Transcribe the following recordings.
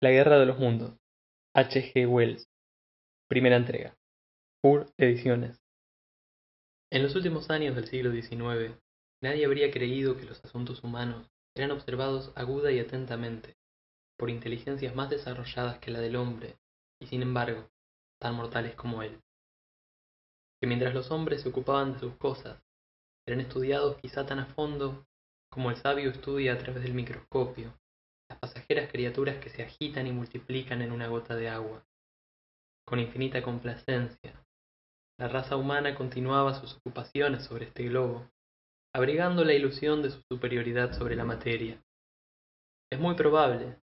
La Guerra de los Mundos. H. G. Wells. Primera entrega. Fur Ediciones. En los últimos años del siglo XIX, nadie habría creído que los asuntos humanos eran observados aguda y atentamente por inteligencias más desarrolladas que la del hombre, y sin embargo, tan mortales como él. Que mientras los hombres se ocupaban de sus cosas, eran estudiados quizá tan a fondo como el sabio estudia a través del microscopio criaturas que se agitan y multiplican en una gota de agua. Con infinita complacencia, la raza humana continuaba sus ocupaciones sobre este globo, abrigando la ilusión de su superioridad sobre la materia. Es muy probable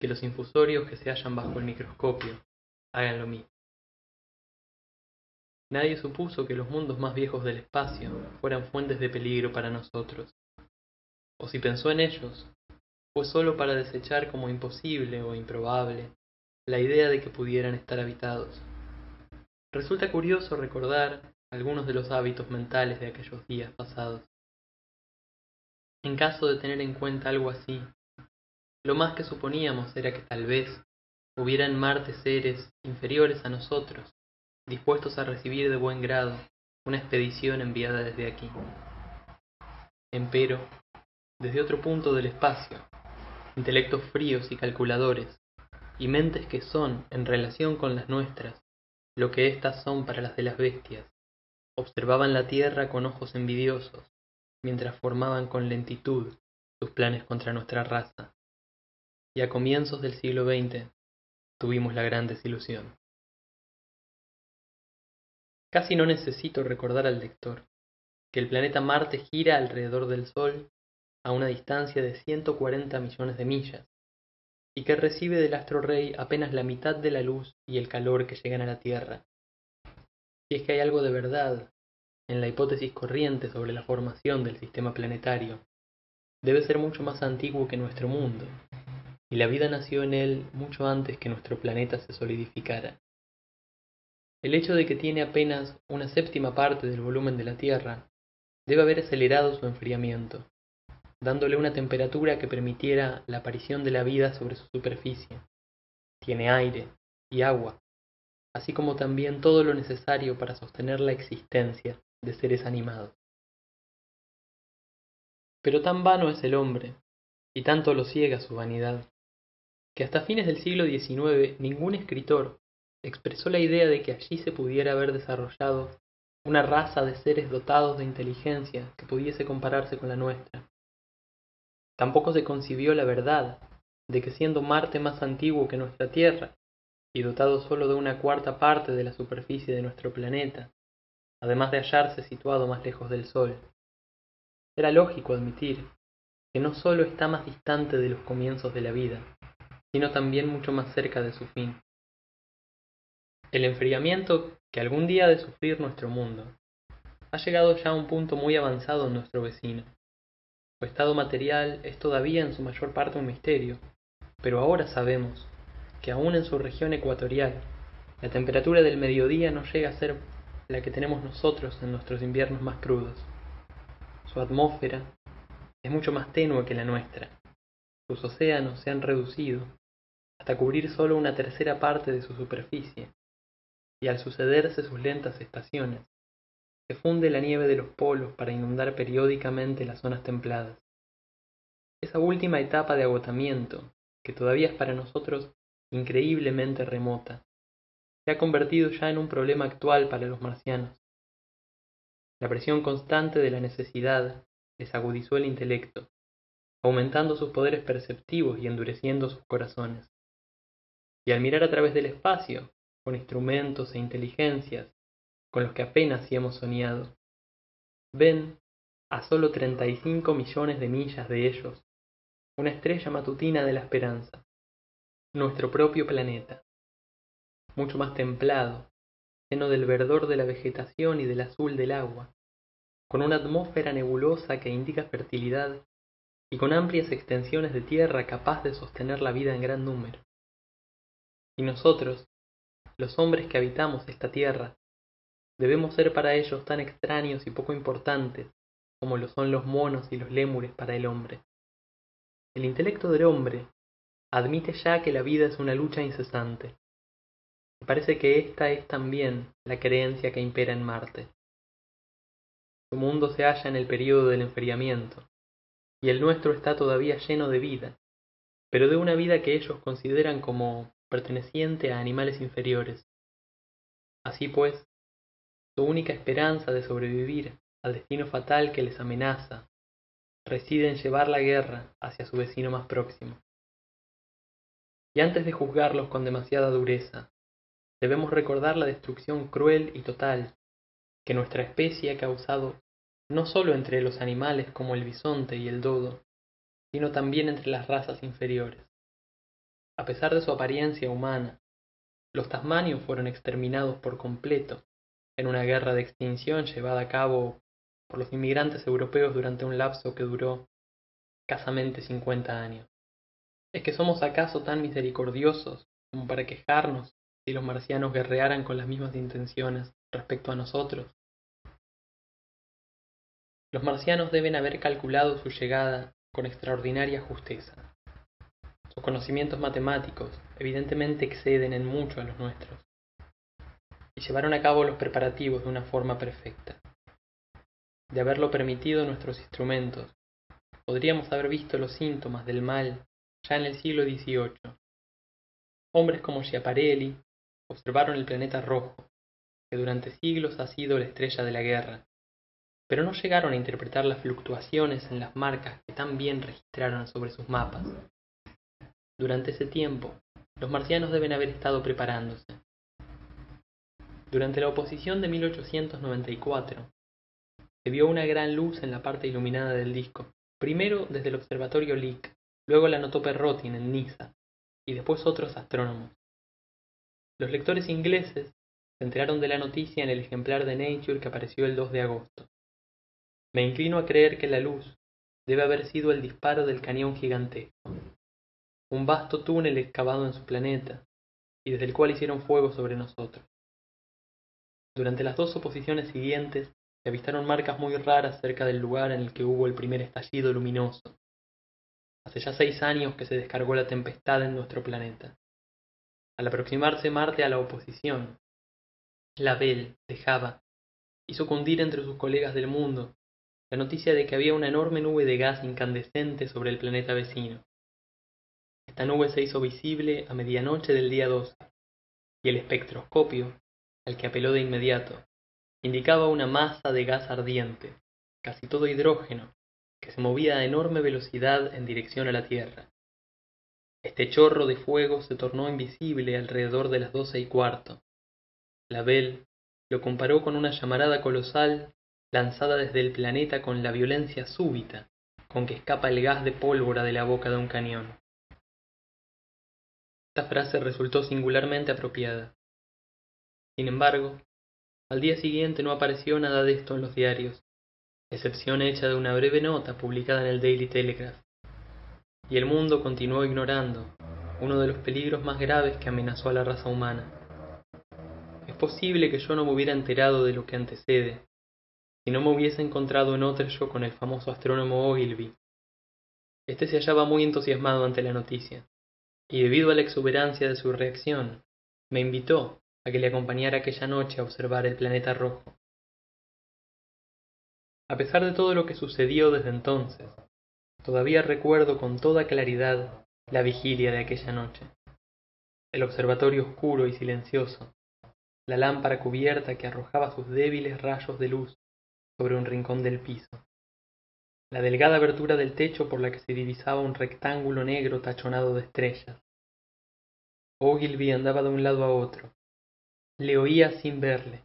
que los infusorios que se hallan bajo el microscopio hagan lo mismo. Nadie supuso que los mundos más viejos del espacio fueran fuentes de peligro para nosotros. O si pensó en ellos, fue solo para desechar como imposible o improbable la idea de que pudieran estar habitados. Resulta curioso recordar algunos de los hábitos mentales de aquellos días pasados. En caso de tener en cuenta algo así, lo más que suponíamos era que tal vez hubiera en Marte seres inferiores a nosotros, dispuestos a recibir de buen grado una expedición enviada desde aquí. Empero, desde otro punto del espacio, intelectos fríos y calculadores, y mentes que son, en relación con las nuestras, lo que éstas son para las de las bestias, observaban la tierra con ojos envidiosos, mientras formaban con lentitud sus planes contra nuestra raza. Y a comienzos del siglo XX tuvimos la gran desilusión. Casi no necesito recordar al lector que el planeta Marte gira alrededor del Sol a una distancia de 140 millones de millas, y que recibe del astro rey apenas la mitad de la luz y el calor que llegan a la Tierra. Si es que hay algo de verdad en la hipótesis corriente sobre la formación del sistema planetario, debe ser mucho más antiguo que nuestro mundo, y la vida nació en él mucho antes que nuestro planeta se solidificara. El hecho de que tiene apenas una séptima parte del volumen de la Tierra debe haber acelerado su enfriamiento dándole una temperatura que permitiera la aparición de la vida sobre su superficie. Tiene aire y agua, así como también todo lo necesario para sostener la existencia de seres animados. Pero tan vano es el hombre, y tanto lo ciega su vanidad, que hasta fines del siglo XIX ningún escritor expresó la idea de que allí se pudiera haber desarrollado una raza de seres dotados de inteligencia que pudiese compararse con la nuestra. Tampoco se concibió la verdad de que siendo Marte más antiguo que nuestra Tierra, y dotado solo de una cuarta parte de la superficie de nuestro planeta, además de hallarse situado más lejos del Sol, era lógico admitir que no solo está más distante de los comienzos de la vida, sino también mucho más cerca de su fin. El enfriamiento que algún día ha de sufrir nuestro mundo ha llegado ya a un punto muy avanzado en nuestro vecino. Su estado material es todavía en su mayor parte un misterio, pero ahora sabemos que aún en su región ecuatorial, la temperatura del mediodía no llega a ser la que tenemos nosotros en nuestros inviernos más crudos. Su atmósfera es mucho más tenue que la nuestra. Sus océanos se han reducido hasta cubrir solo una tercera parte de su superficie, y al sucederse sus lentas estaciones, se funde la nieve de los polos para inundar periódicamente las zonas templadas. Esa última etapa de agotamiento, que todavía es para nosotros increíblemente remota, se ha convertido ya en un problema actual para los marcianos. La presión constante de la necesidad les agudizó el intelecto, aumentando sus poderes perceptivos y endureciendo sus corazones. Y al mirar a través del espacio, con instrumentos e inteligencias con los que apenas si hemos soñado. Ven, a solo 35 millones de millas de ellos, una estrella matutina de la esperanza, nuestro propio planeta, mucho más templado, lleno del verdor de la vegetación y del azul del agua, con una atmósfera nebulosa que indica fertilidad y con amplias extensiones de tierra capaz de sostener la vida en gran número. Y nosotros, los hombres que habitamos esta tierra, debemos ser para ellos tan extraños y poco importantes como lo son los monos y los lémures para el hombre. El intelecto del hombre admite ya que la vida es una lucha incesante. Me parece que esta es también la creencia que impera en Marte. Su mundo se halla en el período del enfriamiento, y el nuestro está todavía lleno de vida, pero de una vida que ellos consideran como perteneciente a animales inferiores. Así pues, su única esperanza de sobrevivir al destino fatal que les amenaza reside en llevar la guerra hacia su vecino más próximo. Y antes de juzgarlos con demasiada dureza, debemos recordar la destrucción cruel y total que nuestra especie ha causado no solo entre los animales como el bisonte y el dodo, sino también entre las razas inferiores. A pesar de su apariencia humana, los tasmanios fueron exterminados por completo en una guerra de extinción llevada a cabo por los inmigrantes europeos durante un lapso que duró escasamente 50 años. ¿Es que somos acaso tan misericordiosos como para quejarnos si los marcianos guerrearan con las mismas intenciones respecto a nosotros? Los marcianos deben haber calculado su llegada con extraordinaria justeza. Sus conocimientos matemáticos evidentemente exceden en mucho a los nuestros, y llevaron a cabo los preparativos de una forma perfecta. De haberlo permitido nuestros instrumentos, podríamos haber visto los síntomas del mal ya en el siglo XVIII. Hombres como Schiaparelli observaron el planeta rojo, que durante siglos ha sido la estrella de la guerra, pero no llegaron a interpretar las fluctuaciones en las marcas que tan bien registraron sobre sus mapas. Durante ese tiempo, los marcianos deben haber estado preparándose. Durante la oposición de 1894, se vio una gran luz en la parte iluminada del disco, primero desde el observatorio Lick, luego la notó Perrotin en Niza, y después otros astrónomos. Los lectores ingleses se enteraron de la noticia en el ejemplar de Nature que apareció el 2 de agosto. Me inclino a creer que la luz debe haber sido el disparo del cañón gigantesco, un vasto túnel excavado en su planeta, y desde el cual hicieron fuego sobre nosotros. Durante las dos oposiciones siguientes se avistaron marcas muy raras cerca del lugar en el que hubo el primer estallido luminoso. Hace ya seis años que se descargó la tempestad en nuestro planeta. Al aproximarse Marte a la oposición, la Bell dejaba hizo cundir entre sus colegas del mundo la noticia de que había una enorme nube de gas incandescente sobre el planeta vecino. Esta nube se hizo visible a medianoche del día 12, y el espectroscopio, al que apeló de inmediato, indicaba una masa de gas ardiente, casi todo hidrógeno, que se movía a enorme velocidad en dirección a la Tierra. Este chorro de fuego se tornó invisible alrededor de las doce y cuarto. La Bell lo comparó con una llamarada colosal lanzada desde el planeta con la violencia súbita con que escapa el gas de pólvora de la boca de un cañón. Esta frase resultó singularmente apropiada. Sin embargo, al día siguiente no apareció nada de esto en los diarios, excepción hecha de una breve nota publicada en el Daily Telegraph y el mundo continuó ignorando uno de los peligros más graves que amenazó a la raza humana. Es posible que yo no me hubiera enterado de lo que antecede, si no me hubiese encontrado en Ottershaw con el famoso astrónomo Ogilvy. Este se hallaba muy entusiasmado ante la noticia, y debido a la exuberancia de su reacción, me invitó a que le acompañara aquella noche a observar el planeta rojo. A pesar de todo lo que sucedió desde entonces, Todavía recuerdo con toda claridad la vigilia de aquella noche. El observatorio oscuro y silencioso, la lámpara cubierta que arrojaba sus débiles rayos de luz sobre un rincón del piso, la delgada abertura del techo por la que se divisaba un rectángulo negro tachonado de estrellas. Ogilvy andaba de un lado a otro. Le oía sin verle.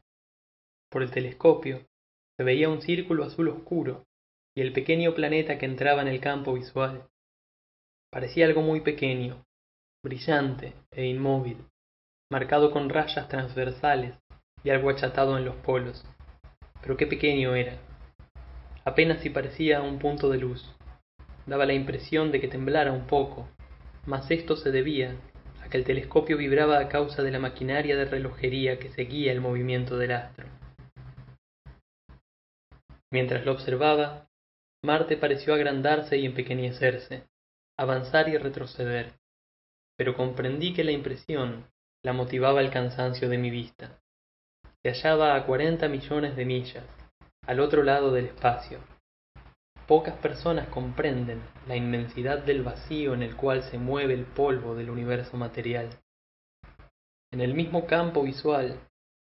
Por el telescopio se veía un círculo azul oscuro y el pequeño planeta que entraba en el campo visual. Parecía algo muy pequeño, brillante e inmóvil, marcado con rayas transversales y algo achatado en los polos. Pero qué pequeño era. Apenas si parecía un punto de luz. Daba la impresión de que temblara un poco, mas esto se debía el telescopio vibraba a causa de la maquinaria de relojería que seguía el movimiento del astro. Mientras lo observaba, Marte pareció agrandarse y empequeñecerse, avanzar y retroceder, pero comprendí que la impresión la motivaba el cansancio de mi vista se hallaba a cuarenta millones de millas al otro lado del espacio pocas personas comprenden la inmensidad del vacío en el cual se mueve el polvo del universo material. En el mismo campo visual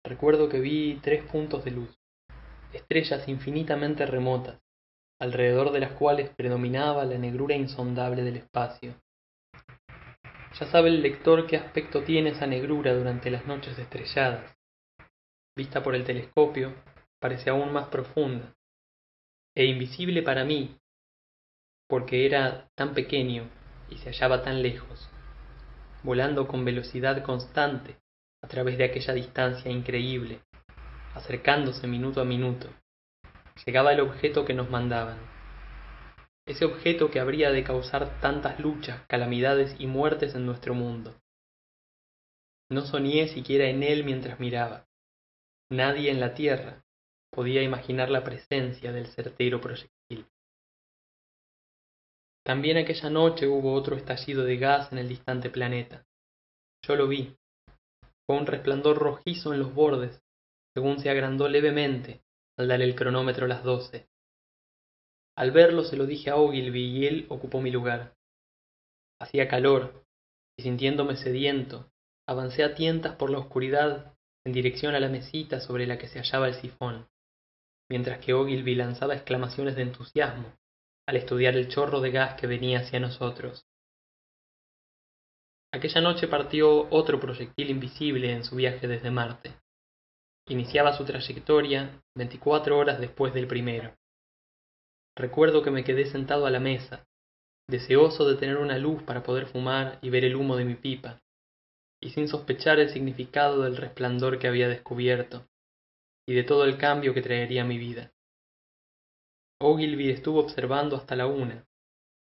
recuerdo que vi tres puntos de luz estrellas infinitamente remotas alrededor de las cuales predominaba la negrura insondable del espacio. Ya sabe el lector qué aspecto tiene esa negrura durante las noches estrelladas. Vista por el telescopio parece aún más profunda e invisible para mí porque era tan pequeño y se hallaba tan lejos volando con velocidad constante a través de aquella distancia increíble acercándose minuto a minuto. Llegaba el objeto que nos mandaban. Ese objeto que habría de causar tantas luchas calamidades y muertes en nuestro mundo. No soñé siquiera en él mientras miraba. Nadie en la tierra podía imaginar la presencia del certero proyectil. También aquella noche hubo otro estallido de gas en el distante planeta. Yo lo vi. Fue un resplandor rojizo en los bordes según se agrandó levemente al dar el cronómetro las doce. Al verlo se lo dije a ogilvy y él ocupó mi lugar. Hacía calor y sintiéndome sediento avancé a tientas por la oscuridad en dirección a la mesita sobre la que se hallaba el sifón mientras que ogilvy lanzaba exclamaciones de entusiasmo al estudiar el chorro de gas que venía hacia nosotros. Aquella noche partió otro proyectil invisible en su viaje desde marte. Iniciaba su trayectoria veinticuatro horas después del primero. Recuerdo que me quedé sentado a la mesa deseoso de tener una luz para poder fumar y ver el humo de mi pipa y sin sospechar el significado del resplandor que había descubierto y de todo el cambio que traería mi vida. Ogilvy estuvo observando hasta la una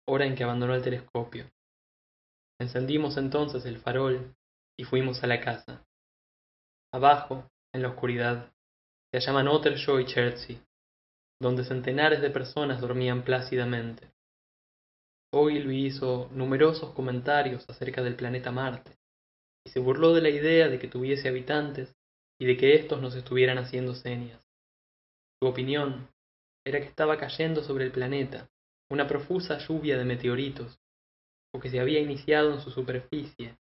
hora en que abandonó el telescopio. Encendimos entonces el farol y fuimos a la casa. Abajo en la oscuridad se hallaban ottershaw y chertsey donde centenares de personas dormían plácidamente. Ogilvy hizo numerosos comentarios acerca del planeta marte y se burló de la idea de que tuviese habitantes y de que éstos nos estuvieran haciendo señas. Su opinión era que estaba cayendo sobre el planeta una profusa lluvia de meteoritos o que se había iniciado en su superficie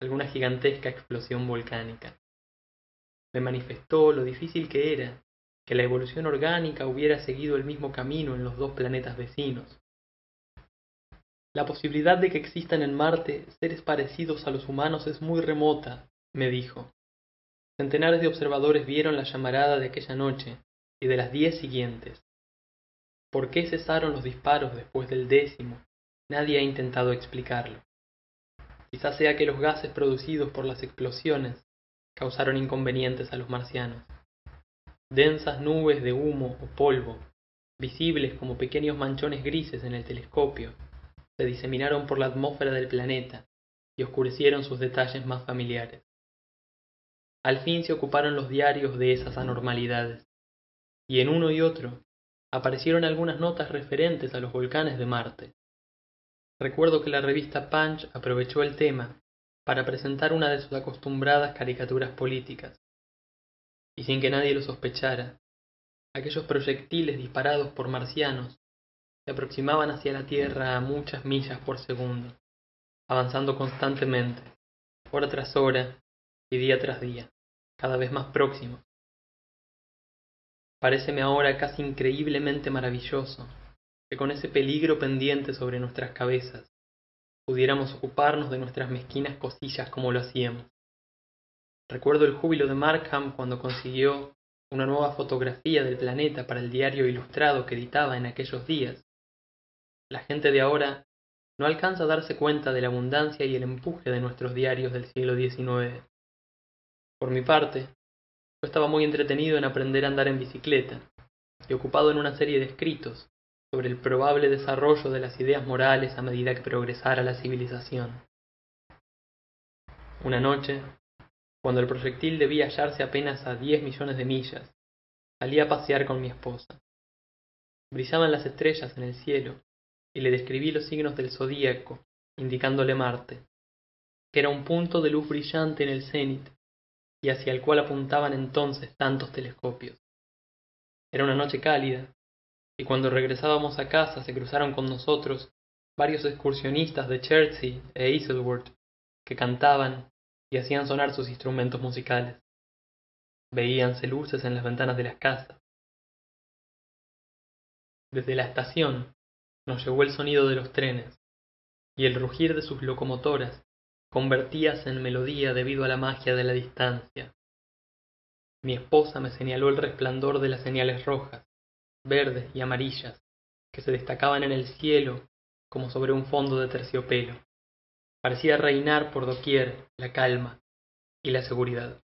alguna gigantesca explosión volcánica. Me manifestó lo difícil que era que la evolución orgánica hubiera seguido el mismo camino en los dos planetas vecinos. La posibilidad de que existan en marte seres parecidos a los humanos es muy remota me dijo centenares de observadores vieron la llamarada de aquella noche y de las diez siguientes. Por qué cesaron los disparos después del décimo nadie ha intentado explicarlo. Quizá sea que los gases producidos por las explosiones causaron inconvenientes a los marcianos. Densas nubes de humo o polvo visibles como pequeños manchones grises en el telescopio se diseminaron por la atmósfera del planeta y oscurecieron sus detalles más familiares al fin se ocuparon los diarios de esas anormalidades. Y en uno y otro aparecieron algunas notas referentes a los volcanes de marte. Recuerdo que la revista punch aprovechó el tema para presentar una de sus acostumbradas caricaturas políticas. Y sin que nadie lo sospechara aquellos proyectiles disparados por marcianos se aproximaban hacia la tierra a muchas millas por segundo avanzando constantemente hora tras hora y día tras día cada vez más próximos paréceme ahora casi increíblemente maravilloso que con ese peligro pendiente sobre nuestras cabezas pudiéramos ocuparnos de nuestras mezquinas cosillas como lo hacíamos. Recuerdo el júbilo de markham cuando consiguió una nueva fotografía del planeta para el diario ilustrado que editaba en aquellos días. La gente de ahora no alcanza a darse cuenta de la abundancia y el empuje de nuestros diarios del siglo xix por mi parte yo estaba muy entretenido en aprender a andar en bicicleta y ocupado en una serie de escritos sobre el probable desarrollo de las ideas morales a medida que progresara la civilización. Una noche cuando el proyectil debía hallarse apenas a diez millones de millas salí a pasear con mi esposa. Brillaban las estrellas en el cielo y le describí los signos del zodíaco indicándole marte que era un punto de luz brillante en el cenit y hacia el cual apuntaban entonces tantos telescopios. Era una noche cálida, y cuando regresábamos a casa se cruzaron con nosotros varios excursionistas de Chertsey e Isleworth que cantaban y hacían sonar sus instrumentos musicales. Veíanse luces en las ventanas de las casas. Desde la estación nos llegó el sonido de los trenes, y el rugir de sus locomotoras convertíase en melodía debido a la magia de la distancia. Mi esposa me señaló el resplandor de las señales rojas, verdes y amarillas que se destacaban en el cielo como sobre un fondo de terciopelo. Parecía reinar por doquier la calma y la seguridad.